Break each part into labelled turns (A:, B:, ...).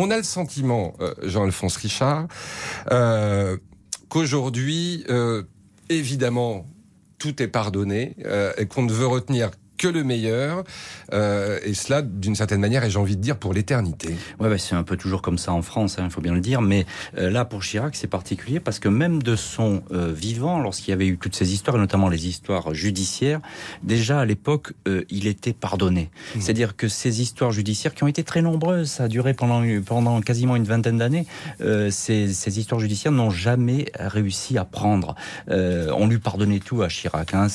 A: On a le sentiment, Jean-Alphonse Richard, qu'aujourd'hui, évidemment, tout est pardonné et qu'on ne veut retenir que le meilleur, euh, et cela d'une certaine manière, et j'ai envie de dire pour l'éternité.
B: Ouais, bah, c'est un peu toujours comme ça en France, il hein, faut bien le dire, mais euh, là pour Chirac c'est particulier parce que même de son euh, vivant, lorsqu'il y avait eu toutes ces histoires, et notamment les histoires judiciaires, déjà à l'époque il était pardonné. Mmh. C'est-à-dire que ces histoires judiciaires qui ont été très nombreuses, ça a duré pendant pendant quasiment une vingtaine d'années, ces, ces, histoires judiciaires n'ont jamais réussi à prendre. on lui pardonnait tout à Chirac, hein,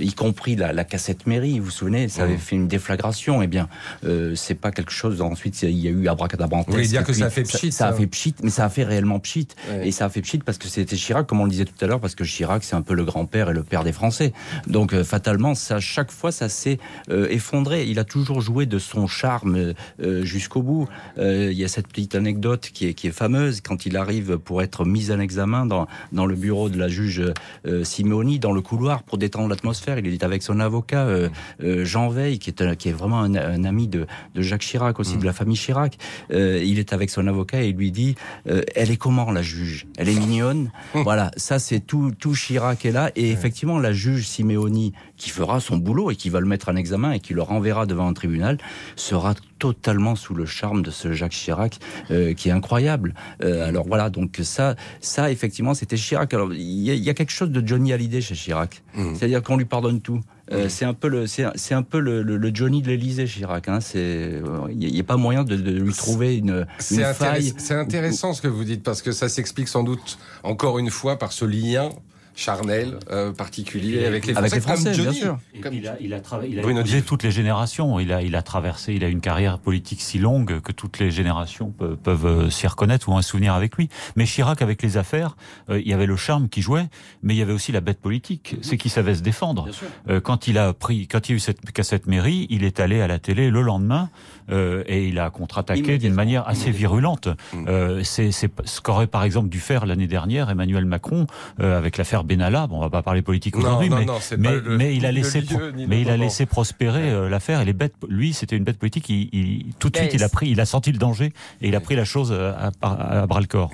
B: y compris la, la cassette mairie vous vous souvenez, ça avait mmh. fait une déflagration. Eh bien, euh, c'est pas quelque chose. Ensuite, il y a eu abracadabra.
A: Vous voulez dire que ça a fait pchit
B: ça, a fait pchit, mais ça a fait réellement pchit. Et ça a fait pchit parce que c'était Chirac, comme on le disait tout à l'heure, parce que Chirac, c'est un peu le grand-père et le père des Français. Donc, euh, fatalement, ça, chaque fois, ça s'est euh, effondré. Il a toujours joué de son charme jusqu'au bout. Il y a cette petite anecdote qui est, qui est fameuse quand il arrive pour être mis en examen dans, dans le bureau de la juge Simeoni, dans le couloir pour détendre l'atmosphère. Il est avec son avocat. Euh, Jean Veil, qui est, qui est vraiment un, ami de, Jacques Chirac aussi, de la famille Chirac. Euh, il est avec son avocat et il lui dit euh, Elle est comment la juge? Elle est mignonne? Voilà, ça c'est tout, tout Chirac est là. Et effectivement, la juge Simeoni, qui fera son boulot et qui va le mettre en examen et qui le renverra devant un tribunal, sera totalement sous le charme de ce Jacques Chirac qui est incroyable. alors voilà, donc ça, ça effectivement, c'était Chirac. Alors il y, a quelque chose de Johnny Hallyday chez Chirac, mmh. c'est-à-dire qu'on lui pardonne tout. Euh, c'est un peu le c'est un peu le, le, Johnny de l'Élysée Chirac. Hein. C'est il n'y a, pas moyen de, de lui trouver une, une faille.
A: C'est intéressant ce que vous dites parce que ça s'explique sans doute encore une fois par ce lien charnel euh, particulier avec les Français,
B: bien sûr.
C: Il a, il a, il a toutes les générations. Il a, il a traversé, il a une carrière politique si longue que toutes les générations peuvent, peuvent euh, s'y reconnaître ou un souvenir avec lui. Mais Chirac, avec les affaires, euh, il y avait le charme qui jouait, mais il y avait aussi la bête politique, c'est qu'il savait se défendre. quand il a pris, quand il y a eu cette cassette mairie, il est allé à la télé le lendemain et il a contre-attaqué d'une manière assez virulente. Mm. c'est ce qu'aurait par exemple dû faire l'année dernière Emmanuel Macron avec l'affaire Benalla, bon, on va pas parler politique aujourd'hui, mais, mais, mais, il a laissé, mais il a laissé prospérer euh, l'affaire. Et les bêtes, lui, c'était une bête politique. Il, tout de suite, il a pris, il a senti le danger et il a pris la chose euh, à, bras le corps.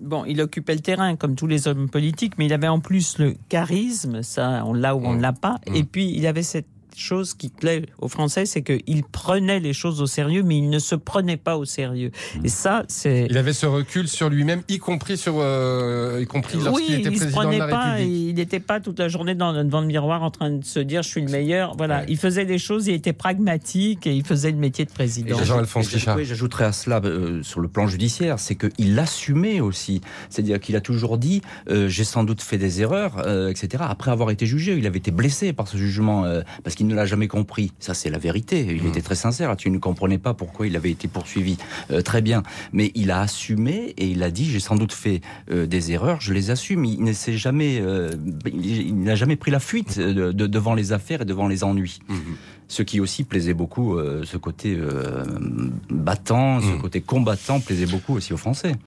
D: bon, il occupait le terrain comme tous les hommes politiques, mais il avait en plus le charisme, ça, on l'a ou on ne l'a pas. Mm. Et puis, il avait cette chose qui plaît aux Français, c'est qu'il prenait les choses au sérieux, mais il ne se prenait pas au sérieux. Et ça, c'est.
A: Il avait ce recul sur lui-même, y compris sur, euh, y compris lorsqu'il était président de la
D: pas,
A: République.
D: Il n'était pas toute la journée dans, devant le miroir en train de se dire je suis le meilleur. Voilà, il faisait des choses, il était pragmatique et il faisait le métier de président.
A: Jean-Alphonse Richard.
B: Oui, j'ajouterais à cela euh, sur le plan judiciaire, c'est qu'il l'assumait aussi. C'est-à-dire qu'il a toujours dit euh, j'ai sans doute fait des erreurs, etc. Après avoir été jugé, il avait été blessé par ce jugement parce qu'il il ne l'a jamais compris. Ça, c'est la vérité. Il hmm. était très sincère. Tu ne comprenais pas pourquoi il avait été poursuivi. Euh, très bien. Mais il a assumé et il a dit, j'ai sans doute fait euh, des erreurs, je les assume. Il ne s'est jamais, euh, il n'a jamais pris la fuite de, devant les affaires et devant les ennuis. Hmm. Ce qui aussi plaisait beaucoup, ce côté battant, ce hmm. côté combattant plaisait beaucoup aussi aux Français.